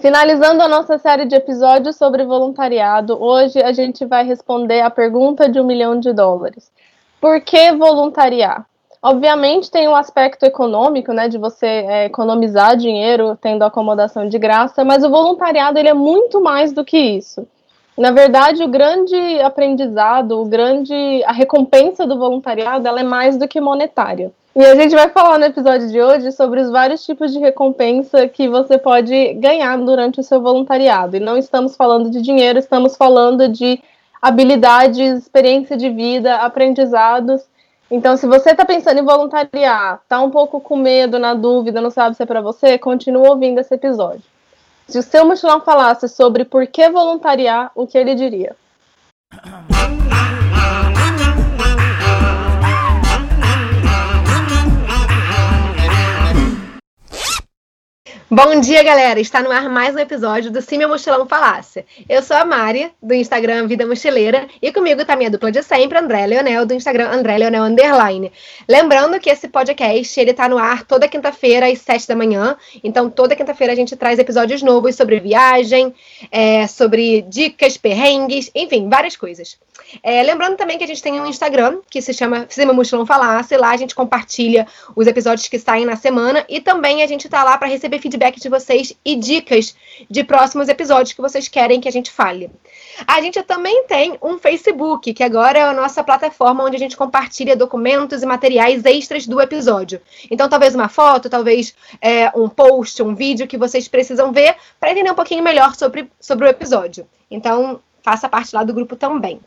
Finalizando a nossa série de episódios sobre voluntariado, hoje a gente vai responder a pergunta de um milhão de dólares. Por que voluntariar? Obviamente tem o um aspecto econômico, né, de você é, economizar dinheiro tendo acomodação de graça, mas o voluntariado ele é muito mais do que isso. Na verdade, o grande aprendizado, o grande a recompensa do voluntariado, ela é mais do que monetária. E a gente vai falar no episódio de hoje sobre os vários tipos de recompensa que você pode ganhar durante o seu voluntariado. E não estamos falando de dinheiro, estamos falando de habilidades, experiência de vida, aprendizados. Então, se você está pensando em voluntariar, está um pouco com medo, na dúvida, não sabe se é para você, continue ouvindo esse episódio. Se o seu mochilão falasse sobre por que voluntariar, o que ele diria? Bom dia, galera! Está no ar mais um episódio do Se Meu Mochilão Falasse. Eu sou a Mari, do Instagram Vida Mochileira, e comigo está minha dupla de sempre, André Leonel, do Instagram André Leonel Underline. Lembrando que esse podcast, ele tá no ar toda quinta-feira, às sete da manhã, então toda quinta-feira a gente traz episódios novos sobre viagem, é, sobre dicas, perrengues, enfim, várias coisas. É, lembrando também que a gente tem um Instagram, que se chama Se Meu Mochilão Falasse, lá a gente compartilha os episódios que saem na semana, e também a gente tá lá para receber feedback feedback de vocês e dicas de próximos episódios que vocês querem que a gente fale. A gente também tem um Facebook, que agora é a nossa plataforma onde a gente compartilha documentos e materiais extras do episódio. Então, talvez uma foto, talvez é, um post, um vídeo que vocês precisam ver para entender um pouquinho melhor sobre, sobre o episódio. Então, faça parte lá do grupo também.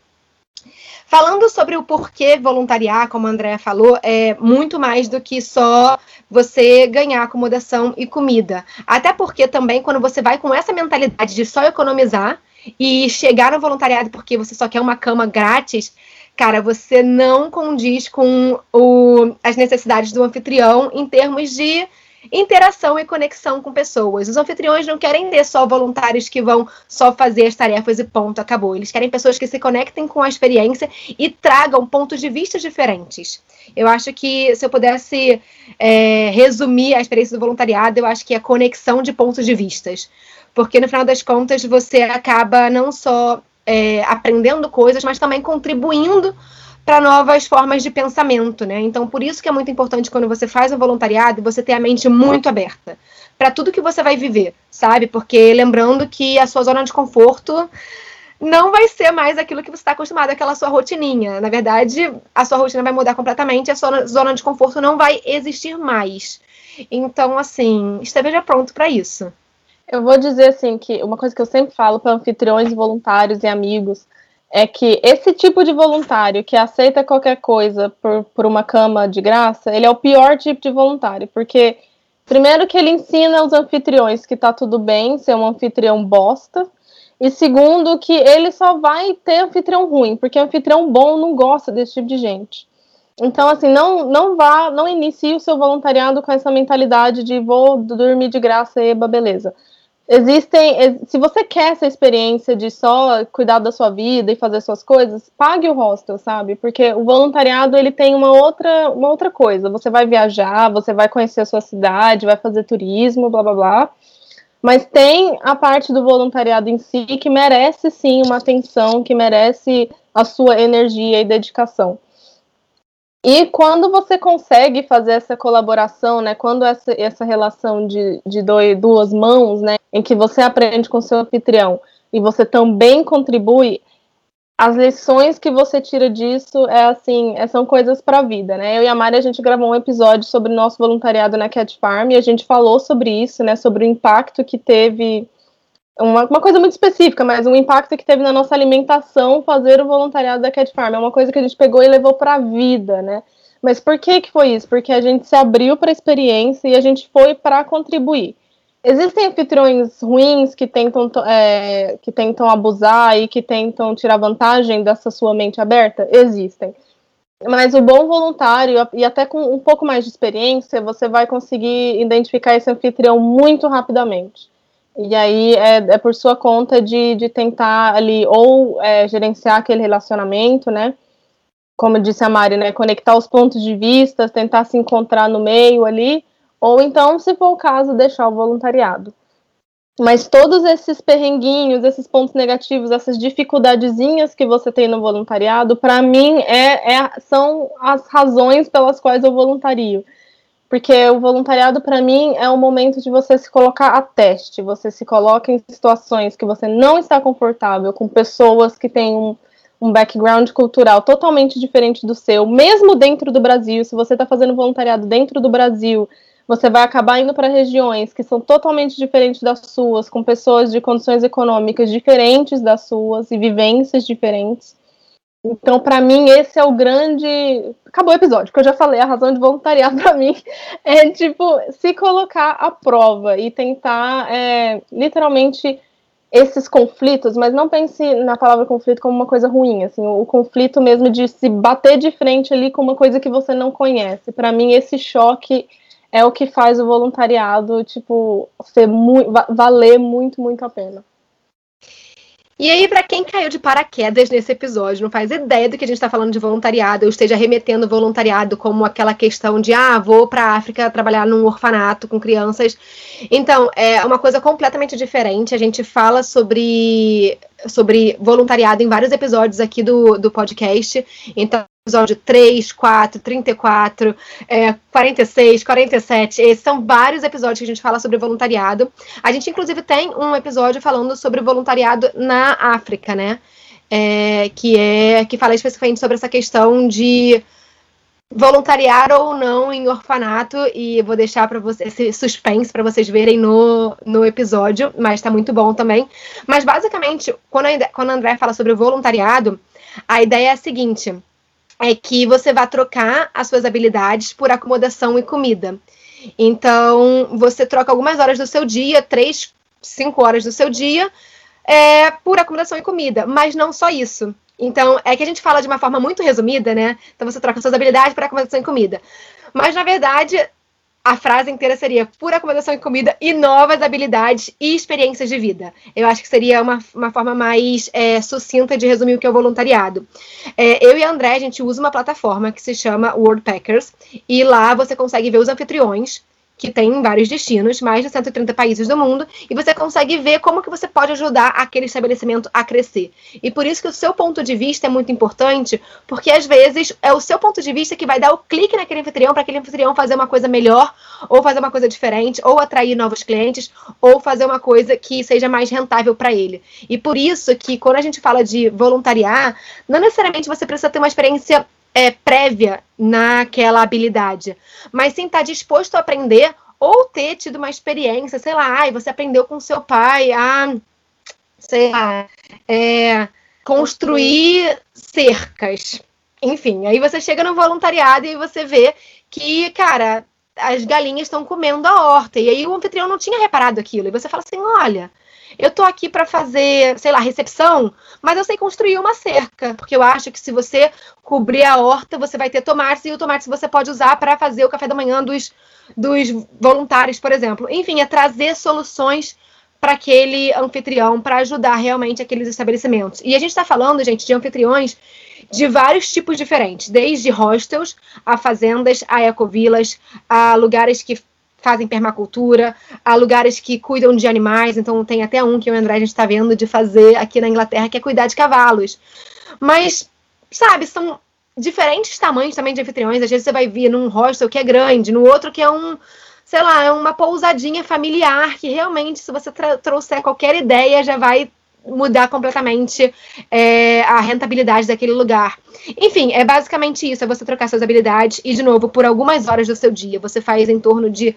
Falando sobre o porquê voluntariar, como a Andrea falou, é muito mais do que só você ganhar acomodação e comida. Até porque também, quando você vai com essa mentalidade de só economizar e chegar no voluntariado porque você só quer uma cama grátis, cara, você não condiz com o, as necessidades do anfitrião em termos de interação e conexão com pessoas. Os anfitriões não querem ter só voluntários que vão só fazer as tarefas e ponto, acabou. Eles querem pessoas que se conectem com a experiência e tragam pontos de vista diferentes. Eu acho que se eu pudesse é, resumir a experiência do voluntariado, eu acho que é a conexão de pontos de vistas. Porque no final das contas você acaba não só é, aprendendo coisas, mas também contribuindo para novas formas de pensamento, né? Então, por isso que é muito importante quando você faz um voluntariado, você ter a mente muito aberta para tudo que você vai viver, sabe? Porque lembrando que a sua zona de conforto não vai ser mais aquilo que você está acostumado, aquela sua rotininha. Na verdade, a sua rotina vai mudar completamente, a sua zona de conforto não vai existir mais. Então, assim, esteja pronto para isso. Eu vou dizer assim que uma coisa que eu sempre falo para anfitriões, voluntários e amigos é que esse tipo de voluntário que aceita qualquer coisa por, por uma cama de graça, ele é o pior tipo de voluntário, porque primeiro que ele ensina os anfitriões que tá tudo bem ser um anfitrião bosta, e segundo que ele só vai ter anfitrião ruim, porque anfitrião bom não gosta desse tipo de gente. Então, assim, não, não vá, não inicie o seu voluntariado com essa mentalidade de vou dormir de graça, eba, beleza existem. Se você quer essa experiência de só cuidar da sua vida e fazer suas coisas, pague o hostel, sabe? Porque o voluntariado ele tem uma outra, uma outra coisa. Você vai viajar, você vai conhecer a sua cidade, vai fazer turismo, blá blá blá. Mas tem a parte do voluntariado em si que merece sim uma atenção, que merece a sua energia e dedicação. E quando você consegue fazer essa colaboração, né, quando essa, essa relação de, de dois, duas mãos, né, em que você aprende com seu anfitrião e você também contribui, as lições que você tira disso é assim, é, são coisas para a vida, né? Eu e a Mari a gente gravou um episódio sobre o nosso voluntariado na Cat Farm e a gente falou sobre isso, né? Sobre o impacto que teve uma, uma coisa muito específica, mas um impacto que teve na nossa alimentação fazer o voluntariado da Cat Farm. É uma coisa que a gente pegou e levou para a vida, né? Mas por que que foi isso? Porque a gente se abriu para a experiência e a gente foi para contribuir. Existem anfitriões ruins que tentam, é, que tentam abusar e que tentam tirar vantagem dessa sua mente aberta? Existem. Mas o bom voluntário, e até com um pouco mais de experiência, você vai conseguir identificar esse anfitrião muito rapidamente. E aí é, é por sua conta de, de tentar ali ou é, gerenciar aquele relacionamento, né? Como disse a Mari, né? Conectar os pontos de vista, tentar se encontrar no meio ali, ou então, se for o caso, deixar o voluntariado. Mas todos esses perrenguinhos, esses pontos negativos, essas dificuldadezinhas que você tem no voluntariado, para mim é, é, são as razões pelas quais eu voluntario. Porque o voluntariado, para mim, é o momento de você se colocar a teste. Você se coloca em situações que você não está confortável, com pessoas que têm um, um background cultural totalmente diferente do seu, mesmo dentro do Brasil. Se você está fazendo voluntariado dentro do Brasil, você vai acabar indo para regiões que são totalmente diferentes das suas, com pessoas de condições econômicas diferentes das suas e vivências diferentes. Então, para mim, esse é o grande. Acabou o episódio, que eu já falei, a razão de voluntariar para mim é, tipo, se colocar à prova e tentar, é, literalmente, esses conflitos, mas não pense na palavra conflito como uma coisa ruim, assim, o conflito mesmo de se bater de frente ali com uma coisa que você não conhece. Para mim, esse choque é o que faz o voluntariado, tipo, ser mu valer muito, muito a pena. E aí, para quem caiu de paraquedas nesse episódio, não faz ideia do que a gente está falando de voluntariado, eu esteja remetendo voluntariado como aquela questão de, ah, vou para a África trabalhar num orfanato com crianças. Então, é uma coisa completamente diferente. A gente fala sobre, sobre voluntariado em vários episódios aqui do, do podcast. Então, episódio 3, 4, 34, é, 46, 47. Esses são vários episódios que a gente fala sobre voluntariado. A gente, inclusive, tem um episódio falando sobre voluntariado na África, né? É, que é que fala especificamente sobre essa questão de voluntariar ou não em orfanato e vou deixar para vocês esse suspense para vocês verem no, no episódio, mas está muito bom também. Mas basicamente, quando a, quando a André fala sobre voluntariado, a ideia é a seguinte: é que você vai trocar as suas habilidades por acomodação e comida. Então, você troca algumas horas do seu dia, três, cinco horas do seu dia, é, por acomodação e comida. Mas não só isso. Então, é que a gente fala de uma forma muito resumida, né? Então, você troca suas habilidades por acomodação e comida. Mas, na verdade, a frase inteira seria por acomodação e comida e novas habilidades e experiências de vida. Eu acho que seria uma, uma forma mais é, sucinta de resumir o que é o voluntariado. É, eu e a André, a gente usa uma plataforma que se chama Worldpackers, e lá você consegue ver os anfitriões que tem vários destinos, mais de 130 países do mundo, e você consegue ver como que você pode ajudar aquele estabelecimento a crescer. E por isso que o seu ponto de vista é muito importante, porque às vezes é o seu ponto de vista que vai dar o clique naquele anfitrião para aquele anfitrião fazer uma coisa melhor, ou fazer uma coisa diferente, ou atrair novos clientes, ou fazer uma coisa que seja mais rentável para ele. E por isso que quando a gente fala de voluntariar, não necessariamente você precisa ter uma experiência é, prévia naquela habilidade, mas sim estar tá disposto a aprender ou ter tido uma experiência, sei lá, ai, você aprendeu com seu pai a, sei lá, é, construir cercas. Enfim, aí você chega no voluntariado e você vê que, cara, as galinhas estão comendo a horta. E aí o anfitrião não tinha reparado aquilo. E você fala assim: olha, eu tô aqui para fazer, sei lá, recepção, mas eu sei construir uma cerca, porque eu acho que se você cobrir a horta, você vai ter tomates e o tomate você pode usar para fazer o café da manhã dos, dos voluntários, por exemplo. Enfim, é trazer soluções para aquele anfitrião, para ajudar realmente aqueles estabelecimentos. E a gente está falando, gente, de anfitriões de vários tipos diferentes, desde hostels a fazendas, a ecovilas, a lugares que fazem permacultura, há lugares que cuidam de animais, então tem até um que o André a gente está vendo de fazer aqui na Inglaterra, que é cuidar de cavalos. Mas, sabe, são diferentes tamanhos também de anfitriões. Às vezes você vai vir num hostel que é grande, no outro que é um, sei lá, é uma pousadinha familiar, que realmente, se você trouxer qualquer ideia, já vai mudar completamente é, a rentabilidade daquele lugar. Enfim, é basicamente isso: é você trocar suas habilidades e, de novo, por algumas horas do seu dia. Você faz em torno de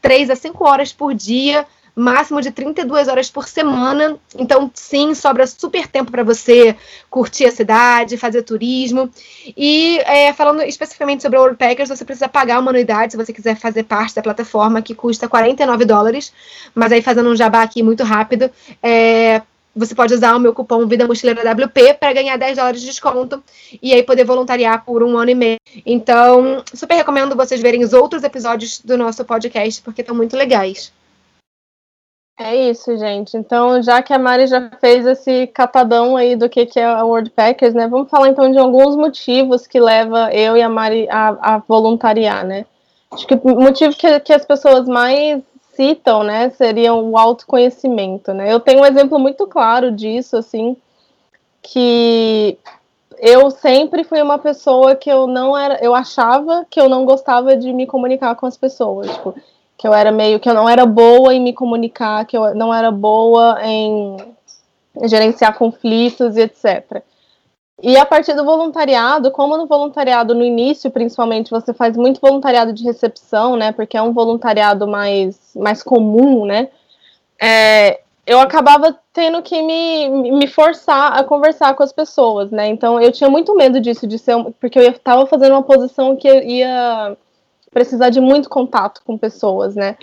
3 a 5 horas por dia, máximo de 32 horas por semana. Então, sim, sobra super tempo para você curtir a cidade, fazer turismo. E é, falando especificamente sobre o Worldpackers, você precisa pagar uma anuidade se você quiser fazer parte da plataforma, que custa 49 dólares. Mas aí, fazendo um jabá aqui muito rápido, é você pode usar o meu cupom Vida Mochileira WP para ganhar 10 dólares de desconto e aí poder voluntariar por um ano e meio. Então, super recomendo vocês verem os outros episódios do nosso podcast, porque estão muito legais. É isso, gente. Então, já que a Mari já fez esse catadão aí do que, que é a World Packers, né? Vamos falar então de alguns motivos que leva eu e a Mari a, a voluntariar, né? Acho que o motivo que, que as pessoas mais necessitam, né, seriam o autoconhecimento, né? Eu tenho um exemplo muito claro disso, assim, que eu sempre fui uma pessoa que eu não era, eu achava que eu não gostava de me comunicar com as pessoas, tipo, que eu era meio que eu não era boa em me comunicar, que eu não era boa em gerenciar conflitos e etc. E a partir do voluntariado, como no voluntariado no início, principalmente, você faz muito voluntariado de recepção, né? Porque é um voluntariado mais, mais comum, né? É, eu acabava tendo que me, me forçar a conversar com as pessoas, né? Então eu tinha muito medo disso, de ser porque eu estava fazendo uma posição que ia precisar de muito contato com pessoas, né?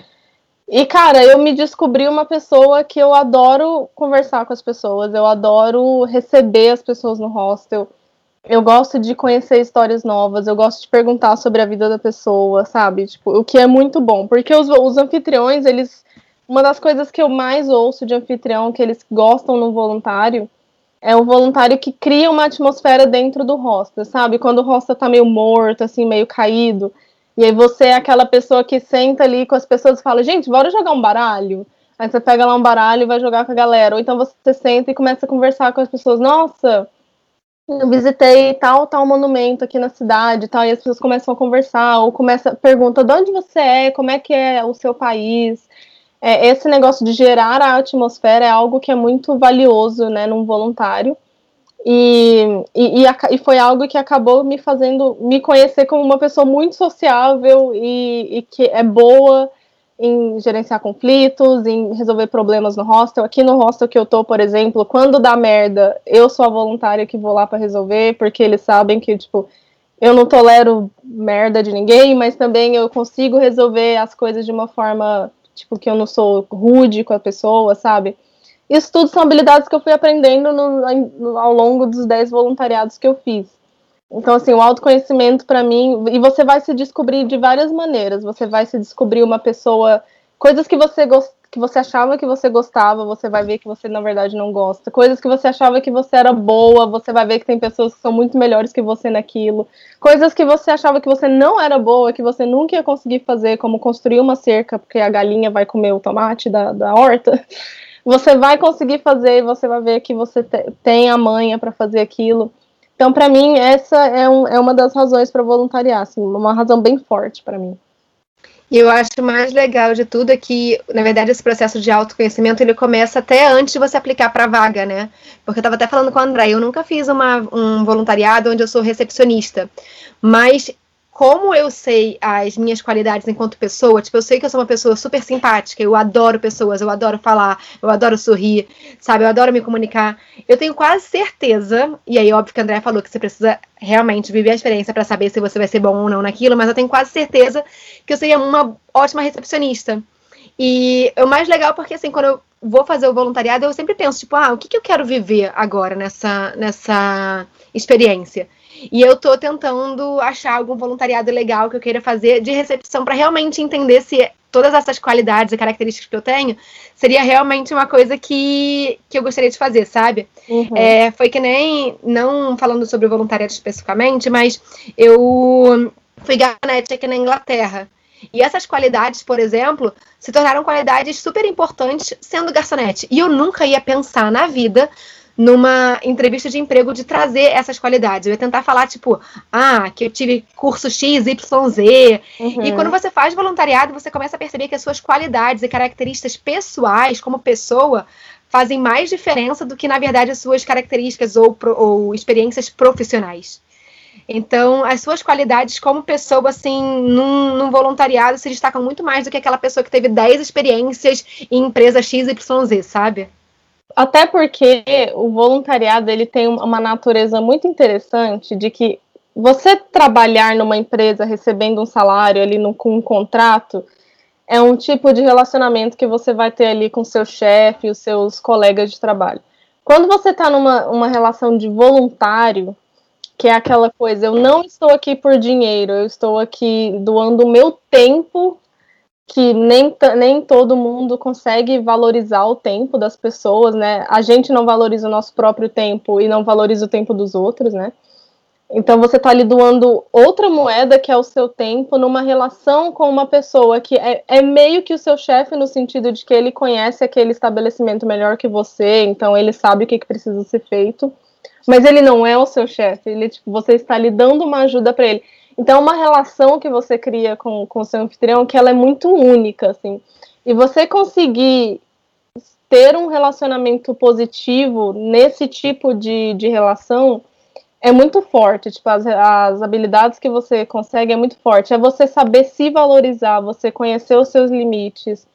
E, cara, eu me descobri uma pessoa que eu adoro conversar com as pessoas, eu adoro receber as pessoas no hostel. Eu gosto de conhecer histórias novas, eu gosto de perguntar sobre a vida da pessoa, sabe? Tipo, o que é muito bom, porque os, os anfitriões, eles. Uma das coisas que eu mais ouço de anfitrião que eles gostam no voluntário é o voluntário que cria uma atmosfera dentro do hostel, sabe? Quando o hostel tá meio morto, assim, meio caído, e aí você é aquela pessoa que senta ali com as pessoas e fala, gente, bora jogar um baralho? Aí você pega lá um baralho e vai jogar com a galera. Ou então você senta e começa a conversar com as pessoas, nossa, eu visitei tal, tal monumento aqui na cidade, tal, e as pessoas começam a conversar, ou começa, pergunta de onde você é, como é que é o seu país. É, esse negócio de gerar a atmosfera é algo que é muito valioso, né, num voluntário. E, e, e, foi algo que acabou me fazendo me conhecer como uma pessoa muito sociável e, e, que é boa em gerenciar conflitos, em resolver problemas no hostel. Aqui no hostel que eu tô, por exemplo, quando dá merda, eu sou a voluntária que vou lá para resolver, porque eles sabem que, tipo, eu não tolero merda de ninguém, mas também eu consigo resolver as coisas de uma forma, tipo, que eu não sou rude com a pessoa, sabe? Isso tudo são habilidades que eu fui aprendendo no, no, ao longo dos 10 voluntariados que eu fiz. Então, assim, o autoconhecimento para mim. E você vai se descobrir de várias maneiras. Você vai se descobrir uma pessoa. Coisas que você, que você achava que você gostava, você vai ver que você, na verdade, não gosta. Coisas que você achava que você era boa, você vai ver que tem pessoas que são muito melhores que você naquilo. Coisas que você achava que você não era boa, que você nunca ia conseguir fazer, como construir uma cerca, porque a galinha vai comer o tomate da, da horta você vai conseguir fazer você vai ver que você te, tem a manha para fazer aquilo. Então, para mim, essa é, um, é, uma das razões para voluntariar, assim, uma razão bem forte para mim. E eu acho mais legal de tudo é que, na verdade, esse processo de autoconhecimento ele começa até antes de você aplicar para a vaga, né? Porque eu estava até falando com o André, eu nunca fiz uma, um voluntariado onde eu sou recepcionista, mas como eu sei as minhas qualidades enquanto pessoa, tipo, eu sei que eu sou uma pessoa super simpática, eu adoro pessoas, eu adoro falar, eu adoro sorrir, sabe, eu adoro me comunicar. Eu tenho quase certeza, e aí óbvio que a André falou que você precisa realmente viver a experiência para saber se você vai ser bom ou não naquilo, mas eu tenho quase certeza que eu seria uma ótima recepcionista. E é o mais legal porque, assim, quando eu vou fazer o voluntariado, eu sempre penso, tipo, ah, o que, que eu quero viver agora nessa, nessa experiência? E eu tô tentando achar algum voluntariado legal que eu queira fazer de recepção para realmente entender se todas essas qualidades e características que eu tenho seria realmente uma coisa que, que eu gostaria de fazer, sabe? Uhum. É, foi que nem, não falando sobre o voluntariado especificamente, mas eu fui garçonete aqui na Inglaterra. E essas qualidades, por exemplo, se tornaram qualidades super importantes sendo garçonete. E eu nunca ia pensar na vida numa entrevista de emprego de trazer essas qualidades. Eu ia tentar falar, tipo, ah, que eu tive curso X, Y, Z. Uhum. E quando você faz voluntariado, você começa a perceber que as suas qualidades e características pessoais, como pessoa, fazem mais diferença do que, na verdade, as suas características ou, ou experiências profissionais. Então, as suas qualidades como pessoa, assim, num, num, voluntariado se destacam muito mais do que aquela pessoa que teve 10 experiências em empresa XYZ, sabe? Até porque o voluntariado ele tem uma natureza muito interessante de que você trabalhar numa empresa recebendo um salário ali no, com um contrato é um tipo de relacionamento que você vai ter ali com seu chefe, os seus colegas de trabalho. Quando você está numa uma relação de voluntário, que é aquela coisa, eu não estou aqui por dinheiro, eu estou aqui doando o meu tempo que nem, nem todo mundo consegue valorizar o tempo das pessoas, né? A gente não valoriza o nosso próprio tempo e não valoriza o tempo dos outros, né? Então você está ali doando outra moeda que é o seu tempo numa relação com uma pessoa que é, é meio que o seu chefe no sentido de que ele conhece aquele estabelecimento melhor que você, então ele sabe o que, que precisa ser feito, mas ele não é o seu chefe, ele tipo, você está ali dando uma ajuda para ele. Então, uma relação que você cria com o seu anfitrião que ela é muito única, assim. E você conseguir ter um relacionamento positivo nesse tipo de, de relação é muito forte. Tipo, as, as habilidades que você consegue é muito forte. É você saber se valorizar, você conhecer os seus limites,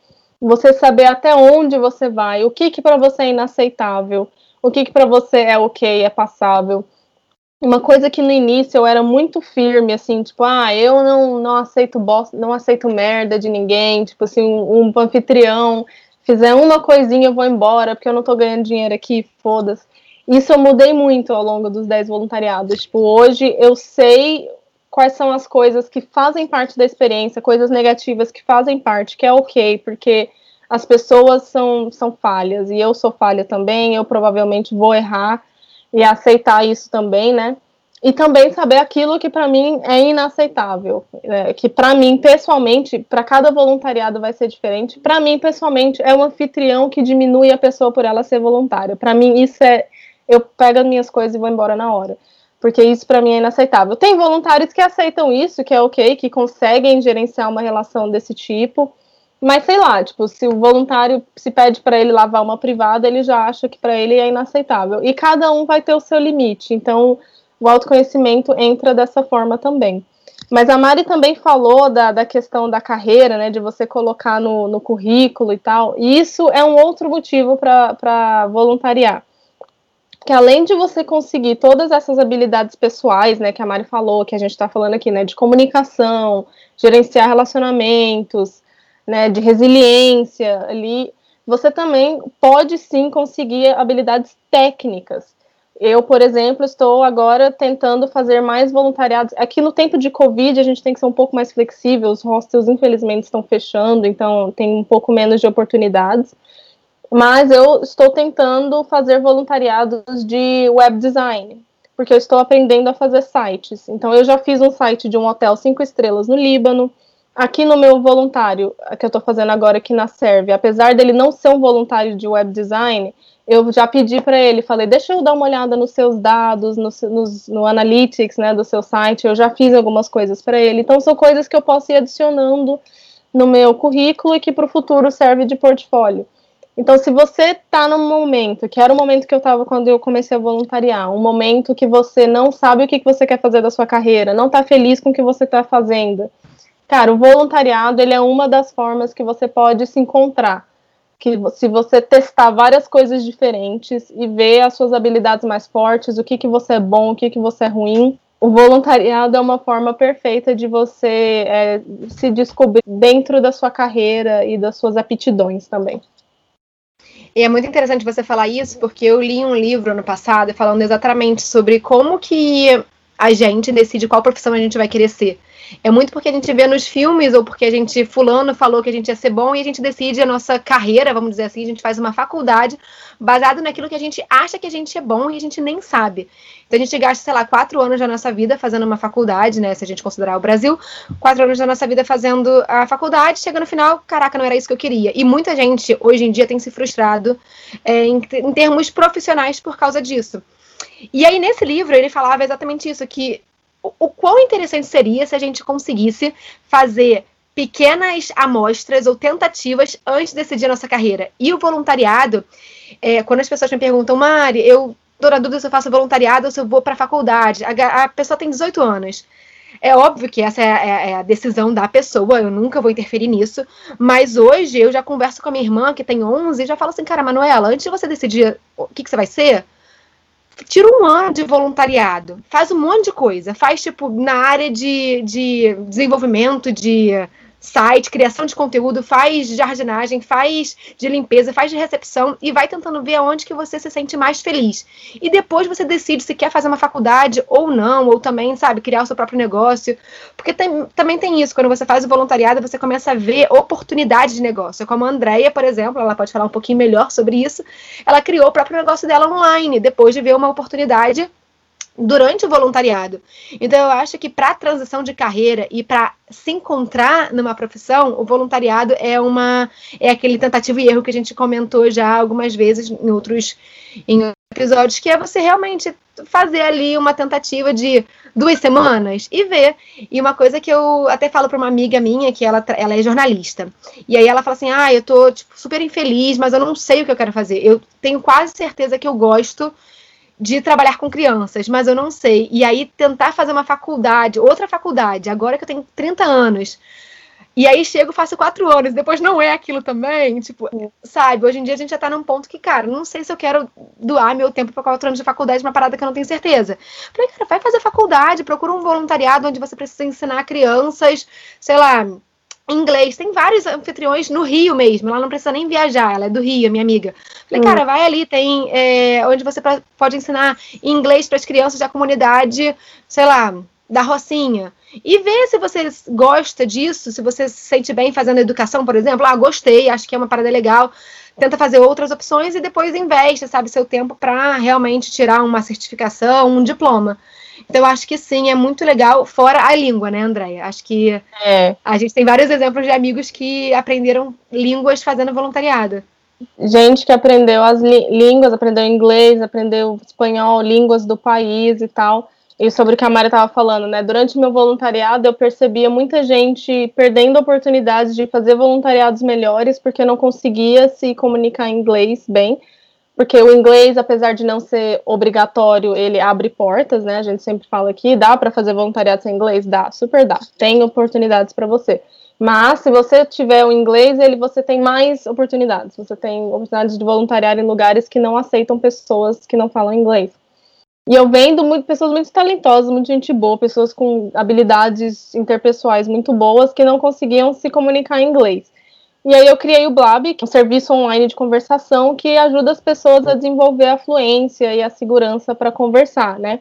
você saber até onde você vai, o que que para você é inaceitável, o que que para você é ok, é passável uma coisa que no início eu era muito firme, assim, tipo, ah, eu não, não aceito bosta, não aceito merda de ninguém, tipo assim, um, um anfitrião fizer uma coisinha eu vou embora, porque eu não tô ganhando dinheiro aqui, foda-se. Isso eu mudei muito ao longo dos 10 voluntariados. Tipo, hoje eu sei quais são as coisas que fazem parte da experiência, coisas negativas que fazem parte, que é ok, porque as pessoas são, são falhas, e eu sou falha também, eu provavelmente vou errar, e aceitar isso também, né? E também saber aquilo que para mim é inaceitável, é, que para mim pessoalmente, para cada voluntariado vai ser diferente. Para mim pessoalmente é um anfitrião que diminui a pessoa por ela ser voluntária. Para mim isso é, eu pego as minhas coisas e vou embora na hora, porque isso para mim é inaceitável. Tem voluntários que aceitam isso, que é ok, que conseguem gerenciar uma relação desse tipo. Mas sei lá, tipo, se o voluntário se pede para ele lavar uma privada, ele já acha que para ele é inaceitável. E cada um vai ter o seu limite. Então, o autoconhecimento entra dessa forma também. Mas a Mari também falou da, da questão da carreira, né, de você colocar no, no currículo e tal. E isso é um outro motivo para voluntariar. Que além de você conseguir todas essas habilidades pessoais, né, que a Mari falou, que a gente está falando aqui, né, de comunicação, gerenciar relacionamentos, né, de resiliência ali, você também pode sim conseguir habilidades técnicas. Eu, por exemplo, estou agora tentando fazer mais voluntariados. Aqui no tempo de Covid, a gente tem que ser um pouco mais flexível. Os hostels, infelizmente, estão fechando, então tem um pouco menos de oportunidades. Mas eu estou tentando fazer voluntariados de web design, porque eu estou aprendendo a fazer sites. Então, eu já fiz um site de um hotel cinco estrelas no Líbano, aqui no meu voluntário, que eu estou fazendo agora aqui na Serve, apesar dele não ser um voluntário de web design, eu já pedi para ele, falei, deixa eu dar uma olhada nos seus dados, no, no, analytics, né, do seu site, eu já fiz algumas coisas para ele, então são coisas que eu posso ir adicionando no meu currículo e que para o futuro serve de portfólio. Então, se você está num momento, que era o momento que eu estava quando eu comecei a voluntariar, um momento que você não sabe o que você quer fazer da sua carreira, não está feliz com o que você está fazendo, Cara, o voluntariado ele é uma das formas que você pode se encontrar. Que se você testar várias coisas diferentes e ver as suas habilidades mais fortes, o que, que você é bom, o que, que você é ruim, o voluntariado é uma forma perfeita de você é, se descobrir dentro da sua carreira e das suas aptidões também. E é muito interessante você falar isso, porque eu li um livro no passado falando exatamente sobre como que a gente decide qual profissão a gente vai querer ser. É muito porque a gente vê nos filmes ou porque a gente, fulano, falou que a gente ia ser bom e a gente decide a nossa carreira, vamos dizer assim, a gente faz uma faculdade baseado naquilo que a gente acha que a gente é bom e a gente nem sabe. Então a gente gasta, sei lá, quatro anos da nossa vida fazendo uma faculdade, né? Se a gente considerar o Brasil, quatro anos da nossa vida fazendo a faculdade, chega no final, caraca, não era isso que eu queria. E muita gente, hoje em dia, tem se frustrado é, em, em termos profissionais por causa disso. E aí, nesse livro, ele falava exatamente isso: que o, quão interessante seria se a gente conseguisse fazer pequenas amostras ou tentativas antes de decidir a nossa carreira. E o voluntariado, é, quando as pessoas me perguntam, Mari, eu tô na dúvida se eu faço voluntariado ou se eu vou para a faculdade. A pessoa tem 18 anos. É óbvio que essa é, é, é, a decisão da pessoa, eu nunca vou interferir nisso, mas hoje eu já converso com a minha irmã, que tem 11, e já falo assim, cara, Manuela, antes de você decidir o que, que você vai ser, tira um ano de voluntariado, faz um monte de coisa, faz tipo na área de, de desenvolvimento de site, criação de conteúdo, faz jardinagem, faz de limpeza, faz de recepção e vai tentando ver aonde que você se sente mais feliz. E depois você decide se quer fazer uma faculdade ou não, ou também, sabe, criar o seu próprio negócio. Porque tem, também tem isso, quando você faz o voluntariado, você começa a ver oportunidades de negócio. Como a Andrea, por exemplo, ela pode falar um pouquinho melhor sobre isso. Ela criou o próprio negócio dela online, depois de ver uma oportunidade durante o voluntariado. Então eu acho que para transição de carreira e para se encontrar numa profissão, o voluntariado é uma é aquele tentativa e erro que a gente comentou já algumas vezes em outros em episódios, que é você realmente fazer ali uma tentativa de duas semanas e ver. E uma coisa que eu até falo para uma amiga minha, que ela, ela é jornalista. E aí ela fala assim: "Ah, eu tô tipo, super infeliz, mas eu não sei o que eu quero fazer. Eu tenho quase certeza que eu gosto de trabalhar com crianças, mas eu não sei. E aí tentar fazer uma faculdade, outra faculdade, agora que eu tenho 30 anos. E aí chego, faço quatro anos, depois não é aquilo também, tipo, sabe? Hoje em dia a gente já tá num ponto que, cara, não sei se eu quero doar meu tempo para quatro anos de faculdade, uma parada que eu não tenho certeza. Falei, cara, vai fazer faculdade, procura um voluntariado onde você precisa ensinar crianças, sei lá, inglês. Tem vários anfitriões no Rio mesmo. Ela não precisa nem viajar, ela é do Rio, minha amiga. Falei, hum. cara, vai ali, tem é, onde você pode ensinar inglês para as crianças da comunidade, sei lá, da Rocinha. E ver se você gosta disso, se você se sente bem fazendo educação, por exemplo. Ah, gostei, acho que é uma parada legal. Tenta fazer outras opções e depois investe, sabe, seu tempo para realmente tirar uma certificação, um diploma. Então, acho que sim, é muito legal, fora a língua, né, Andréia? Acho que é. a gente tem vários exemplos de amigos que aprenderam línguas fazendo voluntariado. Gente que aprendeu as línguas, aprendeu inglês, aprendeu espanhol, línguas do país e tal. E sobre o que a Mari estava falando, né? Durante meu voluntariado, eu percebia muita gente perdendo oportunidades de fazer voluntariados melhores porque não conseguia se comunicar em inglês bem porque o inglês, apesar de não ser obrigatório, ele abre portas, né? A gente sempre fala aqui, dá para fazer voluntariado sem inglês? Dá, super dá. Tem oportunidades para você. Mas se você tiver o inglês, ele você tem mais oportunidades. Você tem oportunidades de voluntariar em lugares que não aceitam pessoas que não falam inglês. E eu vendo muito, pessoas muito talentosas, muita gente boa, pessoas com habilidades interpessoais muito boas que não conseguiam se comunicar em inglês. E aí eu criei o Blab, que é um serviço online de conversação que ajuda as pessoas a desenvolver a fluência e a segurança para conversar, né?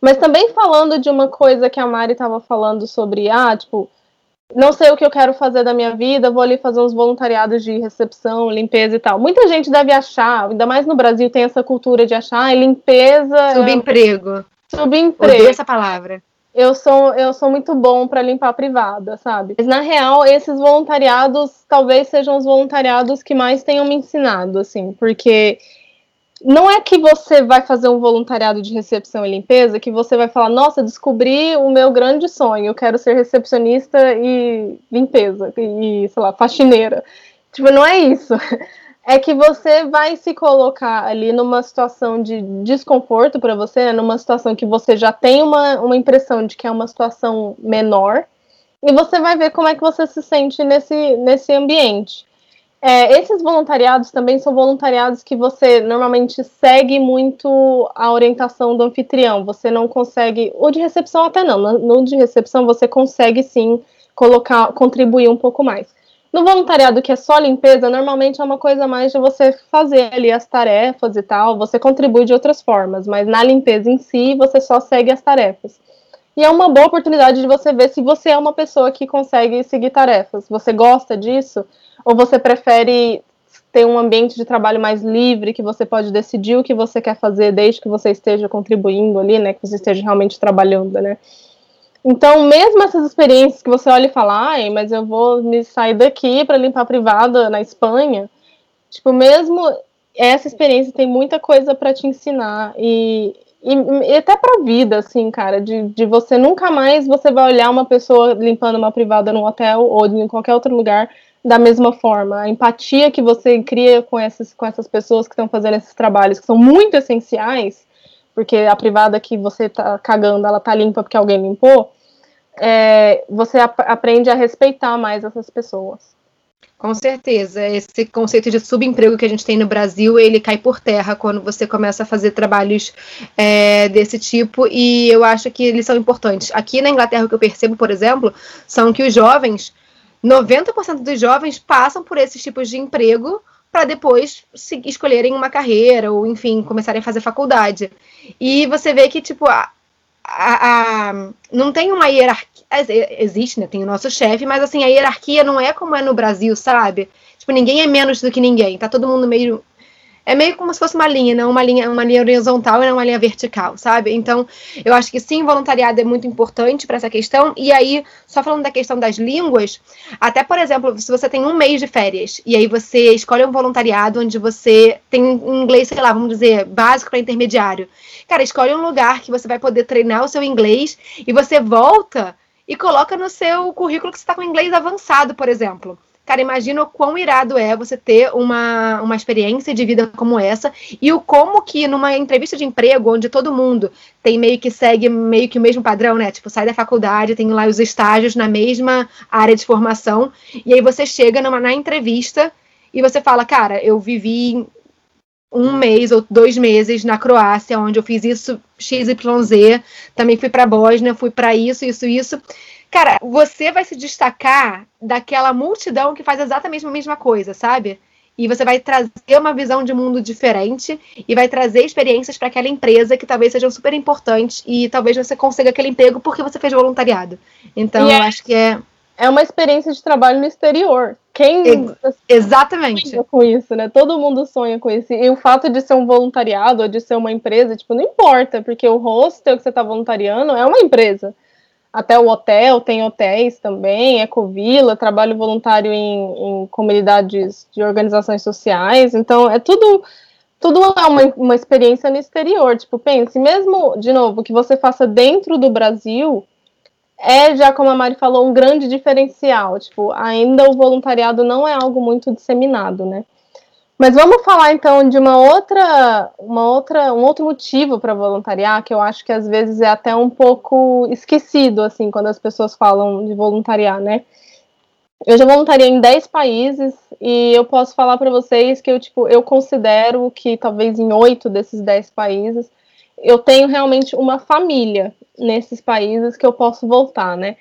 Mas também falando de uma coisa que a Mari estava falando sobre, ah, tipo, não sei o que eu quero fazer da minha vida, vou ali fazer uns voluntariados de recepção, limpeza e tal. Muita gente deve achar, ainda mais no Brasil tem essa cultura de achar, ah, limpeza. Subemprego. É... Subemprego. Odeio essa palavra eu sou, eu sou muito bom para limpar a privada, sabe? Mas na real, esses voluntariados talvez sejam os voluntariados que mais tenham me ensinado, assim, porque não é que você vai fazer um voluntariado de recepção e limpeza que você vai falar, nossa, descobri o meu grande sonho, eu quero ser recepcionista e limpeza, e, sei lá, faxineira. Tipo, não é isso é que você vai se colocar ali numa situação de desconforto para você, numa situação que você já tem uma, uma impressão de que é uma situação menor, e você vai ver como é que você se sente nesse, nesse ambiente. É, esses voluntariados também são voluntariados que você normalmente segue muito a orientação do anfitrião. Você não consegue, ou de recepção até não, no de recepção você consegue sim colocar, contribuir um pouco mais. No voluntariado que é só limpeza, normalmente é uma coisa mais de você fazer ali as tarefas e tal, você contribui de outras formas, mas na limpeza em si, você só segue as tarefas. E é uma boa oportunidade de você ver se você é uma pessoa que consegue seguir tarefas. Você gosta disso? Ou você prefere ter um ambiente de trabalho mais livre, que você pode decidir o que você quer fazer desde que você esteja contribuindo ali, né? Que você esteja realmente trabalhando, né? Então, mesmo essas experiências que você olha e fala, ai, mas eu vou me sair daqui para limpar a privada na Espanha, tipo, mesmo essa experiência tem muita coisa para te ensinar e, e, e até para vida, assim, cara, de, de você nunca mais você vai olhar uma pessoa limpando uma privada num hotel ou em qualquer outro lugar da mesma forma. A empatia que você cria com essas, com essas pessoas que estão fazendo esses trabalhos, que são muito essenciais, porque a privada que você tá cagando, ela tá limpa porque alguém limpou, é, você ap aprende a respeitar mais essas pessoas. Com certeza, esse conceito de subemprego que a gente tem no Brasil, ele cai por terra quando você começa a fazer trabalhos é, desse tipo, e eu acho que eles são importantes. Aqui na Inglaterra, o que eu percebo, por exemplo, são que os jovens, 90% dos jovens passam por esses tipos de emprego para depois escolherem uma carreira, ou enfim, começarem a fazer faculdade. E você vê que, tipo, a, a, a, não tem uma hierarquia. Existe, né? Tem o nosso chefe, mas assim, a hierarquia não é como é no Brasil, sabe? Tipo, ninguém é menos do que ninguém. Tá todo mundo meio é meio como se fosse uma linha, não uma linha, uma linha horizontal e não uma linha vertical, sabe? Então, eu acho que sim, voluntariado é muito importante para essa questão. E aí, só falando da questão das línguas, até por exemplo, se você tem um mês de férias e aí você escolhe um voluntariado onde você tem um inglês, sei lá, vamos dizer, básico para intermediário. Cara, escolhe um lugar que você vai poder treinar o seu inglês e você volta e coloca no seu currículo que você está com inglês avançado, por exemplo. Cara, imagina o quão irado é você ter uma, uma experiência de vida como essa e o como que numa entrevista de emprego, onde todo mundo tem meio que segue meio que o mesmo padrão, né? Tipo, sai da faculdade, tem lá os estágios na mesma área de formação, e aí você chega numa, na entrevista e você fala, cara, eu vivi um mês ou dois meses na Croácia, onde eu fiz isso XYZ, também fui para Bósnia, fui para isso, isso, isso. Cara, você vai se destacar daquela multidão que faz exatamente a mesma coisa, sabe? E você vai trazer uma visão de mundo diferente e vai trazer experiências para aquela empresa que talvez sejam super importantes e talvez você consiga aquele emprego porque você fez voluntariado. Então, e eu é, acho que é. É uma experiência de trabalho no exterior. Quem Ex exatamente sonha com isso, né? Todo mundo sonha com isso. E o fato de ser um voluntariado ou de ser uma empresa, tipo, não importa, porque o hostel que você está voluntariando é uma empresa. Até o hotel, tem hotéis também, Ecovila, trabalho voluntário em, em comunidades de organizações sociais. Então, é tudo tudo é uma, uma experiência no exterior. Tipo, pense, mesmo, de novo, que você faça dentro do Brasil, é já, como a Mari falou, um grande diferencial. Tipo, ainda o voluntariado não é algo muito disseminado, né? Mas vamos falar então de uma outra, uma outra, um outro motivo para voluntariar, que eu acho que às vezes é até um pouco esquecido assim quando as pessoas falam de voluntariar, né? Eu já voluntariei em 10 países e eu posso falar para vocês que eu tipo, eu considero que talvez em oito desses 10 países eu tenho realmente uma família nesses países que eu posso voltar, né?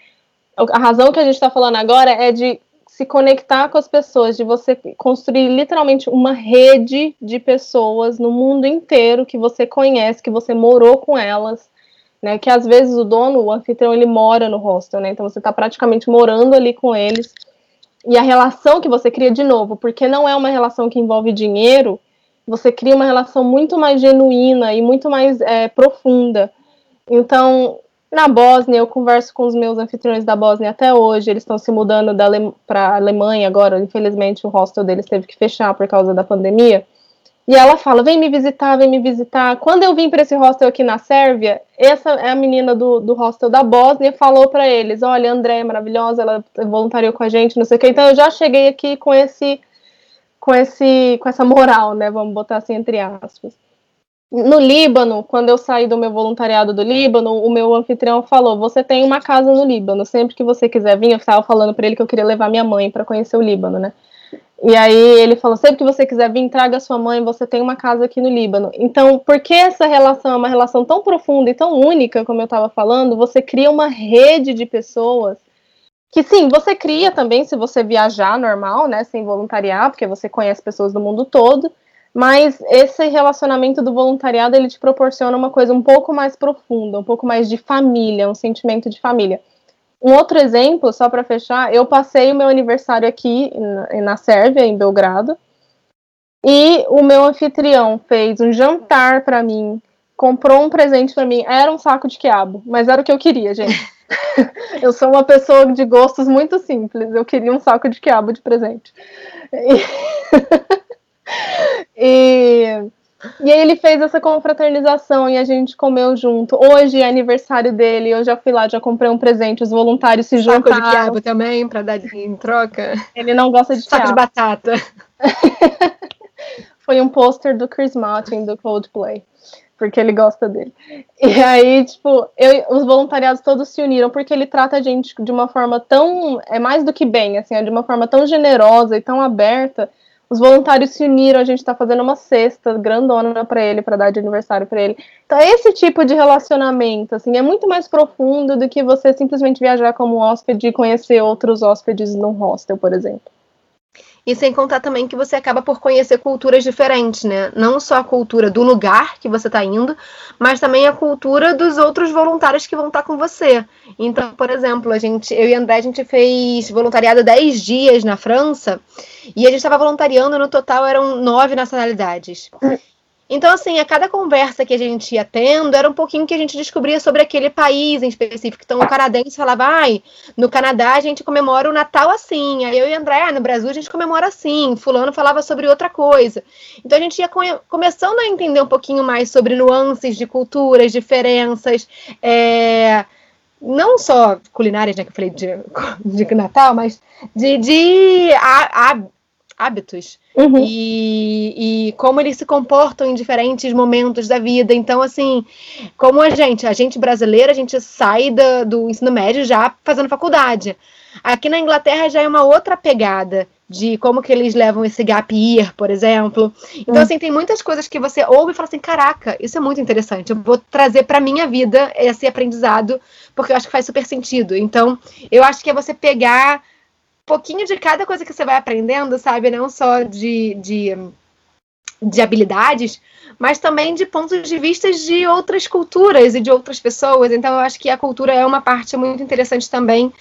A razão que a gente está falando agora é de se conectar com as pessoas, de você construir literalmente uma rede de pessoas no mundo inteiro que você conhece, que você morou com elas, né? Que às vezes o dono, o anfitrião, ele mora no hostel, né? Então você está praticamente morando ali com eles. E a relação que você cria de novo, porque não é uma relação que envolve dinheiro, você cria uma relação muito mais genuína e muito mais é, profunda. Então, na Bósnia, eu converso com os meus anfitriões da Bósnia até hoje, eles estão se mudando para a Alemanha agora, infelizmente o hostel deles teve que fechar por causa da pandemia. E ela fala: vem me visitar, vem me visitar. Quando eu vim para esse hostel aqui na Sérvia, essa é a menina do, do hostel da Bósnia, falou para eles: olha, André é maravilhosa, ela voluntariou com a gente, não sei o quê. Então eu já cheguei aqui com esse com esse com essa moral, né? Vamos botar assim entre aspas. No Líbano, quando eu saí do meu voluntariado do Líbano, o meu anfitrião falou: "Você tem uma casa no Líbano, sempre que você quiser vir". Eu estava falando para ele que eu queria levar minha mãe para conhecer o Líbano, né? E aí ele falou: sempre que você quiser vir, traga sua mãe, você tem uma casa aqui no Líbano. Então, por que essa relação é uma relação tão profunda e tão única, como eu estava falando? Você cria uma rede de pessoas que sim, você cria também se você viajar normal, né, sem voluntariar, porque você conhece pessoas do mundo todo, mas esse relacionamento do voluntariado, ele te proporciona uma coisa um pouco mais profunda, um pouco mais de família, um sentimento de família. Um outro exemplo, só para fechar, eu passei o meu aniversário aqui na, Sérvia, em Belgrado, e o meu anfitrião fez um jantar para mim, comprou um presente para mim, era um saco de quiabo, mas era o que eu queria, gente. eu sou uma pessoa de gostos muito simples. Eu queria um saco de quiabo de presente. E, e, e aí ele fez essa confraternização e a gente comeu junto. Hoje é aniversário dele, eu já fui lá, já comprei um presente, os voluntários se juntaram. Saco de quiabo também, para dar em troca? Ele não gosta de Saco quiabo. de batata. Foi um pôster do Chris Martin, do Coldplay porque ele gosta dele. E aí, tipo, eu, os voluntariados todos se uniram, porque ele trata a gente de uma forma tão. É mais do que bem, assim, é de uma forma tão generosa e tão aberta. Os voluntários se uniram, a gente tá fazendo uma cesta grandona para ele, para dar de aniversário para ele. Então, esse tipo de relacionamento, assim, é muito mais profundo do que você simplesmente viajar como hóspede e conhecer outros hóspedes num hostel, por exemplo. E sem contar também que você acaba por conhecer culturas diferentes, né? Não só a cultura do lugar que você está indo, mas também a cultura dos outros voluntários que vão estar tá com você. Então, por exemplo, a gente, eu e André, a gente fez voluntariado 10 dias na França e a gente estava voluntariando, no total eram nove nacionalidades. Então, assim, a cada conversa que a gente ia tendo, era um pouquinho que a gente descobria sobre aquele país em específico. Então, o canadense falava, ai, no Canadá a gente comemora o Natal assim. Aí eu e André, ah, no Brasil a gente comemora assim. Fulano falava sobre outra coisa. Então, a gente ia começando a entender um pouquinho mais sobre nuances de culturas, diferenças, é não só culinárias, né, que eu falei de, de Natal, mas de, de a, hábitos uhum. e, e como eles se comportam em diferentes momentos da vida. Então, assim, como a gente, a gente brasileira, a gente sai do, do ensino médio já fazendo faculdade. Aqui na Inglaterra já é uma outra pegada de como que eles levam esse gap year, por exemplo. Então, hum. assim, tem muitas coisas que você ouve e fala assim, caraca, isso é muito interessante. Eu vou trazer para minha vida esse aprendizado, porque eu acho que faz super sentido. Então, eu acho que é você pegar pouquinho de cada coisa que você vai aprendendo, sabe? Não só de, de, de habilidades, mas também de pontos de vista de outras culturas e de outras pessoas. Então, eu acho que a cultura é uma parte muito interessante também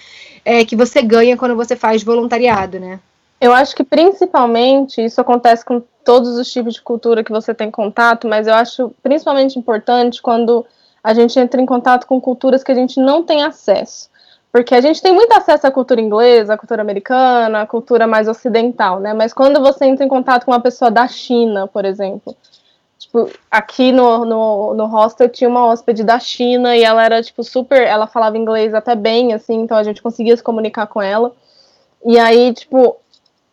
é, que você ganha quando você faz voluntariado, né? Eu acho que principalmente isso acontece com todos os tipos de cultura que você tem contato, mas eu acho principalmente importante quando a gente entra em contato com culturas que a gente não tem acesso. Porque a gente tem muito acesso à cultura inglesa, à cultura americana, à cultura mais ocidental, né? Mas quando você entra em contato com uma pessoa da China, por exemplo, tipo, aqui no, no, no hostel tinha uma hóspede da China e ela era, tipo, super. Ela falava inglês até bem, assim, então a gente conseguia se comunicar com ela. E aí, tipo,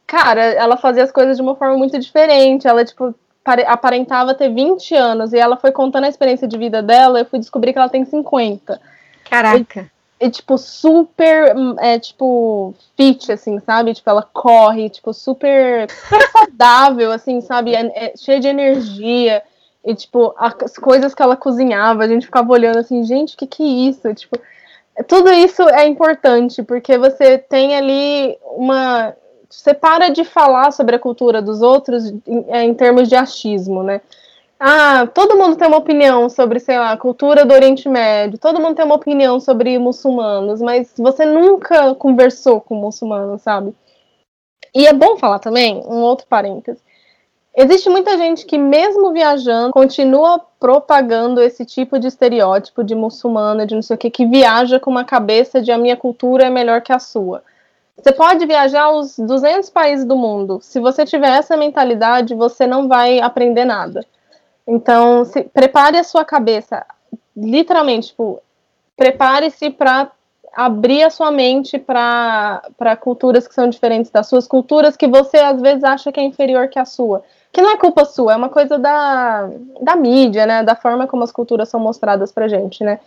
cara, ela fazia as coisas de uma forma muito diferente. Ela, tipo, aparentava ter 20 anos e ela foi contando a experiência de vida dela. Eu fui descobrir que ela tem 50. Caraca. É, tipo, super, é, tipo, fit, assim, sabe? Tipo, ela corre, tipo, super, saudável, assim, sabe? É, é, cheia de energia. E, tipo, as coisas que ela cozinhava, a gente ficava olhando assim, gente, que que é isso? Tipo, tudo isso é importante, porque você tem ali uma... Você para de falar sobre a cultura dos outros em, é, em termos de achismo, né? Ah, todo mundo tem uma opinião sobre, sei lá, cultura do Oriente Médio, todo mundo tem uma opinião sobre muçulmanos, mas você nunca conversou com muçulmanos, sabe? E é bom falar também, um outro parêntese. Existe muita gente que, mesmo viajando, continua propagando esse tipo de estereótipo de muçulmana, de não sei o que, que viaja com uma cabeça de a minha cultura é melhor que a sua. Você pode viajar aos 200 países do mundo. Se você tiver essa mentalidade, você não vai aprender nada. Então, se, prepare a sua cabeça, literalmente, tipo, prepare-se para abrir a sua mente para culturas que são diferentes das suas, culturas que você às vezes acha que é inferior que a sua. Que não é culpa sua, é uma coisa da, da mídia, né? Da forma como as culturas são mostradas pra gente, né?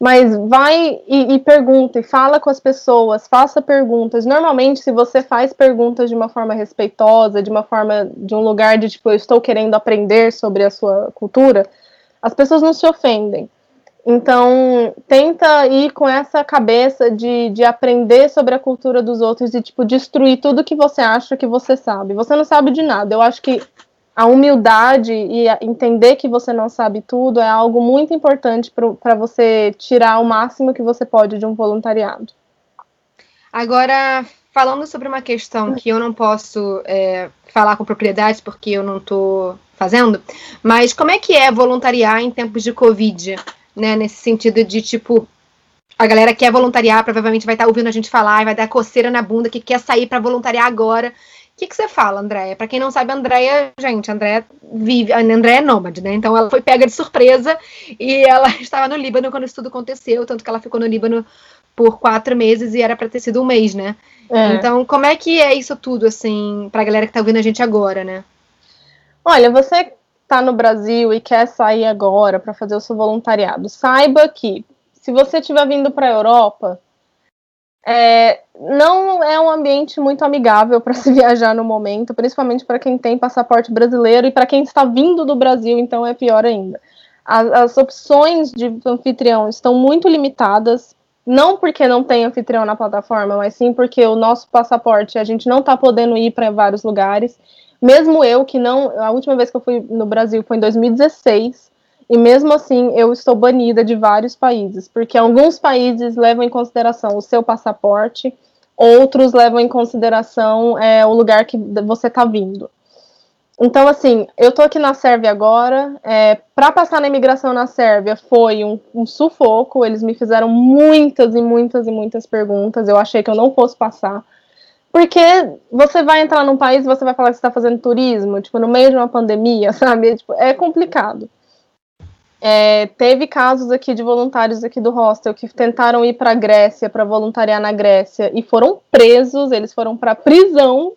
Mas vai e, e, pergunta e fala com as pessoas, faça perguntas. Normalmente, se você faz perguntas de uma forma respeitosa, de uma forma de um lugar de tipo, eu estou querendo aprender sobre a sua cultura, as pessoas não se ofendem. Então, tenta ir com essa cabeça de, de aprender sobre a cultura dos outros e, tipo, destruir tudo que você acha que você sabe. Você não sabe de nada. Eu acho que a humildade e entender que você não sabe tudo é algo muito importante para você tirar o máximo que você pode de um voluntariado. Agora, falando sobre uma questão que eu não posso é, falar com propriedade porque eu não estou fazendo, mas como é que é voluntariar em tempos de Covid? Né, nesse sentido de tipo, a galera quer voluntariar, provavelmente vai estar ouvindo a gente falar e vai dar coceira na bunda que quer sair para voluntariar agora que, que você fala, Andréia? Para quem não sabe, Andréia, gente, Andréia vive, Andréia é nômade, né? Então ela foi pega de surpresa e ela estava no Líbano quando isso tudo aconteceu, tanto que ela ficou no Líbano por quatro meses e era para ter sido um mês, né? É. Então, como é que é isso tudo, assim, para a galera que está ouvindo a gente agora, né? Olha, você está no Brasil e quer sair agora para fazer o seu voluntariado, saiba que se você estiver vindo para a Europa, é, não é um ambiente muito amigável para se viajar no momento, principalmente para quem tem passaporte brasileiro e para quem está vindo do Brasil, então é pior ainda. As, as, opções de anfitrião estão muito limitadas, não porque não tem anfitrião na plataforma, mas sim porque o nosso passaporte a gente não está podendo ir para vários lugares. Mesmo eu que não, a última vez que eu fui no Brasil foi em 2016, e mesmo assim eu estou banida de vários países, porque alguns países levam em consideração o seu passaporte, outros levam em consideração é, o lugar que você está vindo. Então, assim, eu tô aqui na Sérvia agora. É, para passar na imigração na Sérvia foi um, um, sufoco. Eles me fizeram muitas e muitas e muitas perguntas. Eu achei que eu não fosse passar. Porque você vai entrar num país e você vai falar que você está fazendo turismo, tipo, no meio de uma pandemia, sabe? Tipo, é complicado. É, teve casos aqui de voluntários aqui do hostel que tentaram ir para a Grécia para voluntariar na Grécia e foram presos, eles foram para prisão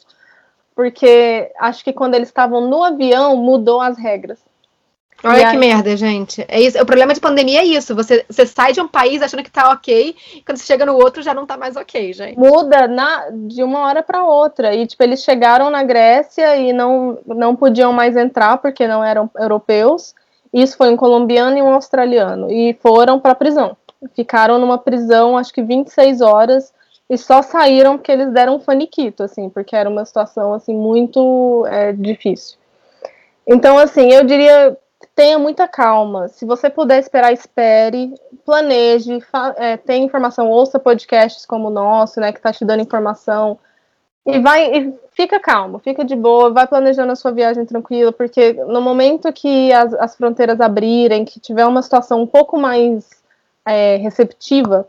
porque acho que quando eles estavam no avião mudou as regras. Olha que merda, gente. É isso. O problema de pandemia é isso. Você, você sai de um país achando que tá ok, quando você chega no outro já não tá mais ok, gente. Muda na, de uma hora para outra. E, tipo, eles chegaram na Grécia e não, não podiam mais entrar porque não eram europeus. Isso foi um colombiano e um australiano. E foram para prisão. Ficaram numa prisão, acho que 26 horas e só saíram porque eles deram um faniquito, assim, porque era uma situação, assim, muito é, difícil. Então, assim, eu diria, tenha muita calma. Se você puder esperar, espere, planeje, é, tem informação, ouça podcasts como o nosso, né, que tá te dando informação, e vai, e fica calmo, fica de boa, vai planejando a sua viagem tranquila, porque no momento que as, as fronteiras abrirem, que tiver uma situação um pouco mais é, receptiva,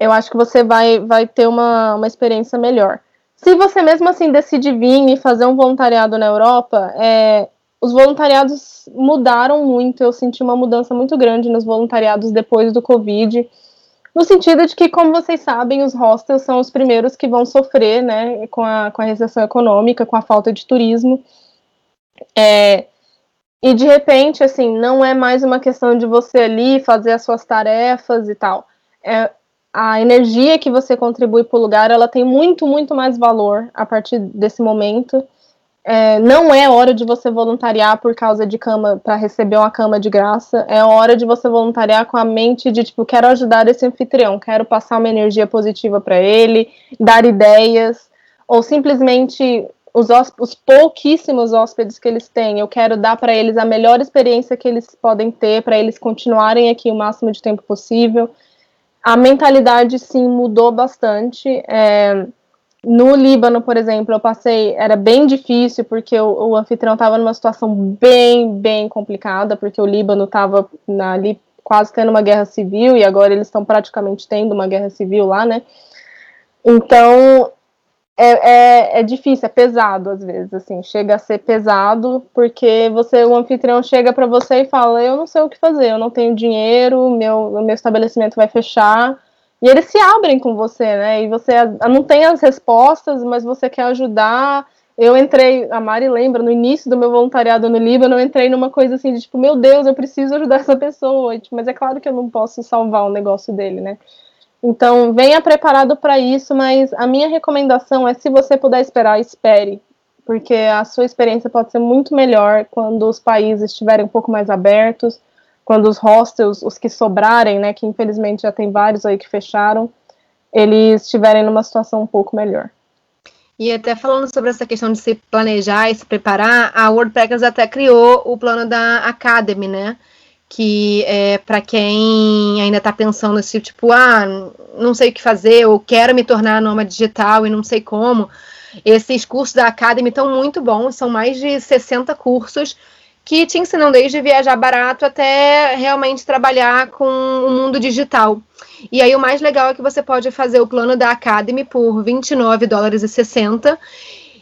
eu acho que você vai, vai ter uma, uma experiência melhor. Se você mesmo assim decide vir e fazer um voluntariado na Europa, é, os voluntariados mudaram muito. Eu senti uma mudança muito grande nos voluntariados depois do Covid. No sentido de que, como vocês sabem, os hostels são os primeiros que vão sofrer né, com, a, com a recessão econômica, com a falta de turismo. É, e de repente, assim, não é mais uma questão de você ali fazer as suas tarefas e tal. É, a energia que você contribui para o lugar, ela tem muito, muito mais valor a partir desse momento. É, não é hora de você voluntariar por causa de cama para receber uma cama de graça. É hora de você voluntariar com a mente de tipo, quero ajudar esse anfitrião, quero passar uma energia positiva para ele, dar ideias, ou simplesmente os, os, pouquíssimos hóspedes que eles têm, eu quero dar para eles a melhor experiência que eles podem ter, para eles continuarem aqui o máximo de tempo possível a mentalidade sim mudou bastante. É, no Líbano, por exemplo, eu passei, era bem difícil porque o, o anfitrião estava numa situação bem, bem complicada, porque o Líbano estava ali quase tendo uma guerra civil e agora eles estão praticamente tendo uma guerra civil lá, né? Então é, é, é, difícil, é pesado às vezes, assim, chega a ser pesado, porque você, o anfitrião chega para você e fala, eu não sei o que fazer, eu não tenho dinheiro, meu, meu estabelecimento vai fechar, e eles se abrem com você, né, e você não tem as respostas, mas você quer ajudar, eu entrei, a Mari lembra, no início do meu voluntariado no Líbano, eu entrei numa coisa assim de tipo, meu Deus, eu preciso ajudar essa pessoa, tipo, mas é claro que eu não posso salvar o negócio dele, né, então, venha preparado para isso, mas a minha recomendação é: se você puder esperar, espere, porque a sua experiência pode ser muito melhor quando os países estiverem um pouco mais abertos, quando os hostels, os que sobrarem, né, que infelizmente já tem vários aí que fecharam, eles estiverem numa situação um pouco melhor. E até falando sobre essa questão de se planejar e se preparar, a WordPress até criou o plano da Academy, né? que é para quem ainda está pensando assim, tipo, ah, não sei o que fazer, ou quero me tornar noma digital e não sei como. Esses cursos da Academy estão muito bons, são mais de 60 cursos que te ensinam desde viajar barato até realmente trabalhar com o mundo digital. E aí o mais legal é que você pode fazer o plano da Academy por 29 dólares e 60.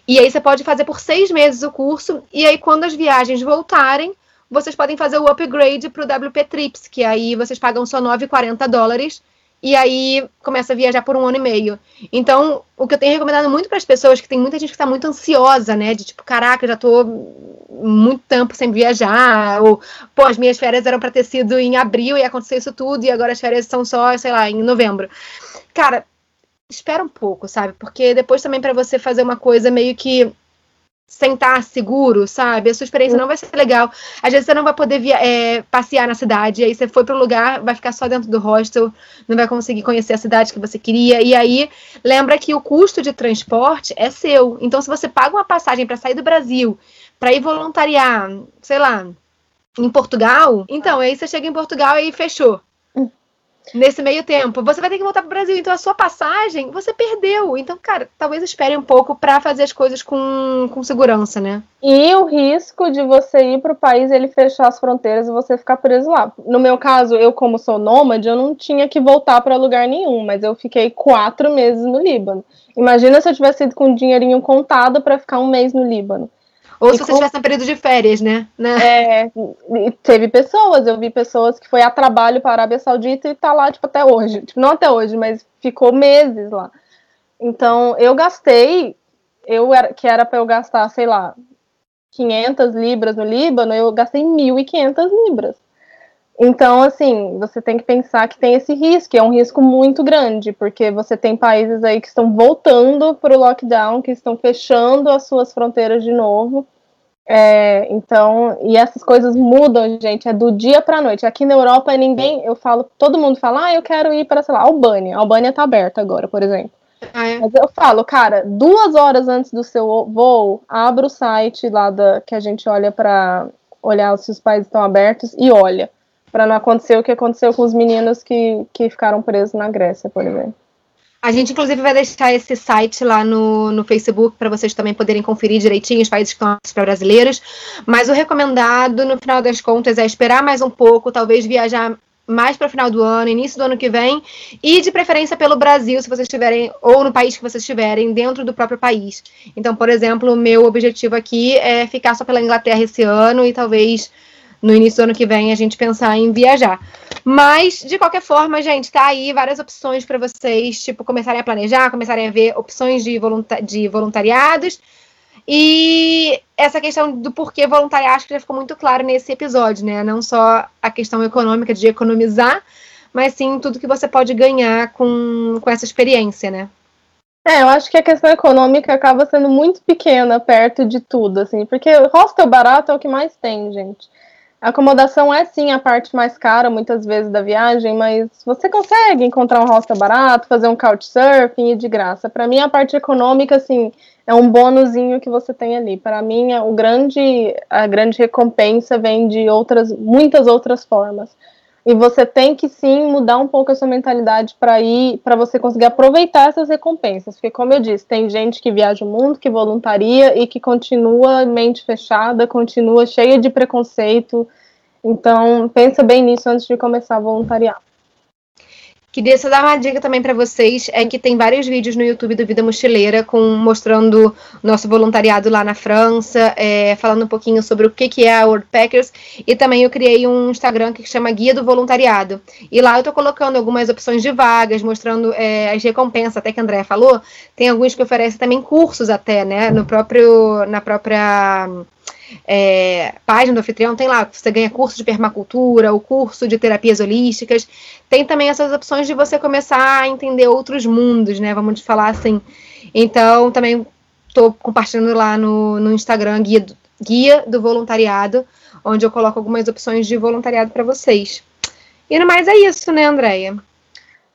E aí você pode fazer por seis meses o curso. E aí, quando as viagens voltarem, vocês podem fazer o upgrade para o WP Trips, que aí vocês pagam só 9,40 dólares e aí começa a viajar por um ano e meio. Então, o que eu tenho recomendado muito para as pessoas, que tem muita gente que está muito ansiosa, né? De tipo, caraca, já estou muito tempo sem viajar, ou, pô, as minhas férias eram para ter sido em abril e aconteceu isso tudo, e agora as férias são só, sei lá, em novembro. Cara, espera um pouco, sabe? Porque depois também para você fazer uma coisa meio que sentar seguro, sabe? A sua experiência não vai ser legal. Às vezes você não vai poder via, é, passear na cidade, aí você foi para o lugar, vai ficar só dentro do hostel, não vai conseguir conhecer a cidade que você queria. E aí, lembra que o custo de transporte é seu. Então, se você paga uma passagem para sair do Brasil, para ir voluntariar, sei lá, em Portugal, então aí você chega em Portugal e fechou nesse meio tempo. Você vai ter que voltar para o Brasil. Então, a sua passagem, você perdeu. Então, cara, talvez espere um pouco para fazer as coisas com, com segurança, né? E o risco de você ir para o país, ele fechar as fronteiras e você ficar preso lá. No meu caso, eu, como sou nômade, eu não tinha que voltar para lugar nenhum, mas eu fiquei quatro meses no Líbano. Imagina se eu tivesse ido com um dinheirinho contado para ficar um mês no Líbano. Ou se você estivesse com... no período de férias, né? né? É, teve pessoas, eu vi pessoas que foi a trabalho para a Arábia Saudita e tá lá, tipo, até hoje. Tipo, não até hoje, mas ficou meses lá. Então, eu gastei, eu era, que era para eu gastar, sei lá, 500 libras no Líbano, eu gastei 1.500 libras. Então, assim, você tem que pensar que tem esse risco, é um risco muito grande, porque você tem países aí que estão voltando para o lockdown, que estão fechando as suas fronteiras de novo. É, então, e essas coisas mudam, gente, é do dia para noite. Aqui na Europa, ninguém, eu falo, todo mundo fala, ah, eu quero ir para, sei lá, Albânia. A Albânia tá aberta agora, por exemplo. Ah, é? Mas eu falo, cara, duas horas antes do seu voo, abra o site lá da, que a gente olha para olhar se os países estão abertos e olha para não acontecer o que aconteceu com os meninos que, que ficaram presos na Grécia, por exemplo. A gente, inclusive, vai deixar esse site lá no, no Facebook para vocês também poderem conferir direitinho os países que estão para brasileiros. Mas o recomendado, no final das contas, é esperar mais um pouco, talvez viajar mais para o final do ano, início do ano que vem, e de preferência pelo Brasil, se vocês estiverem, ou no país que vocês estiverem, dentro do próprio país. Então, por exemplo, o meu objetivo aqui é ficar só pela Inglaterra esse ano e talvez no início do ano que vem a gente pensar em viajar. Mas, de qualquer forma, gente, tá aí várias opções para vocês, tipo, começarem a planejar, começarem a ver opções de, de voluntariados. E essa questão do porquê voluntariar, acho que já ficou muito claro nesse episódio, né? Não só a questão econômica de economizar, mas sim tudo que você pode ganhar com, com essa experiência, né? É, eu acho que a questão econômica acaba sendo muito pequena perto de tudo, assim, porque hostel barato é o que mais tem, gente. A acomodação é sim a parte mais cara, muitas vezes, da viagem, mas você consegue encontrar um hostel barato, fazer um couchsurfing e de graça. Para mim, a parte econômica, assim, é um bônusinho que você tem ali. Para mim, o grande, a grande recompensa vem de outras, muitas outras formas. E você tem que sim mudar um pouco a sua mentalidade para ir, para você conseguir aproveitar essas recompensas. Porque, como eu disse, tem gente que viaja o mundo, que voluntaria e que continua mente fechada, continua cheia de preconceito. Então, pensa bem nisso antes de começar a voluntariar. Queria só dar uma dica também para vocês, é que tem vários vídeos no YouTube do Vida Mochileira com mostrando nosso voluntariado lá na França, é, falando um pouquinho sobre o que, que é a World Packers, e também eu criei um Instagram que chama Guia do Voluntariado. E lá eu tô colocando algumas opções de vagas, mostrando é, as recompensas, até que a Andrea falou, tem alguns que oferecem também cursos até, né, no próprio, na própria é, página do anfitrião, tem lá, você ganha curso de permacultura, o curso de terapias holísticas. Tem também essas opções de você começar a entender outros mundos, né? Vamos falar assim. Então, também estou compartilhando lá no, no Instagram guia do, guia do voluntariado, onde eu coloco algumas opções de voluntariado para vocês. E no mais é isso, né, Andréia?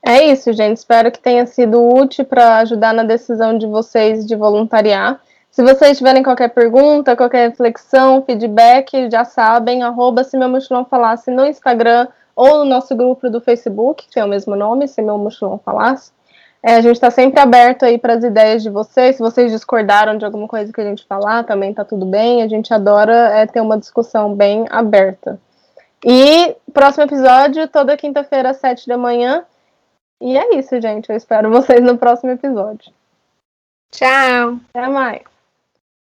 É isso, gente. Espero que tenha sido útil para ajudar na decisão de vocês de voluntariar. Se vocês tiverem qualquer pergunta, qualquer reflexão, feedback, já sabem, arroba se meu mochilão falasse no Instagram ou no nosso grupo do Facebook, que tem o mesmo nome, se meu mochilão falasse. É, a gente está sempre aberto aí para as ideias de vocês. Se vocês discordaram de alguma coisa que a gente falar, também tá tudo bem. A gente adora é, ter uma discussão bem aberta. E próximo episódio, toda quinta-feira, às sete da manhã. E é isso, gente. Eu espero vocês no próximo episódio. Tchau. Até mais.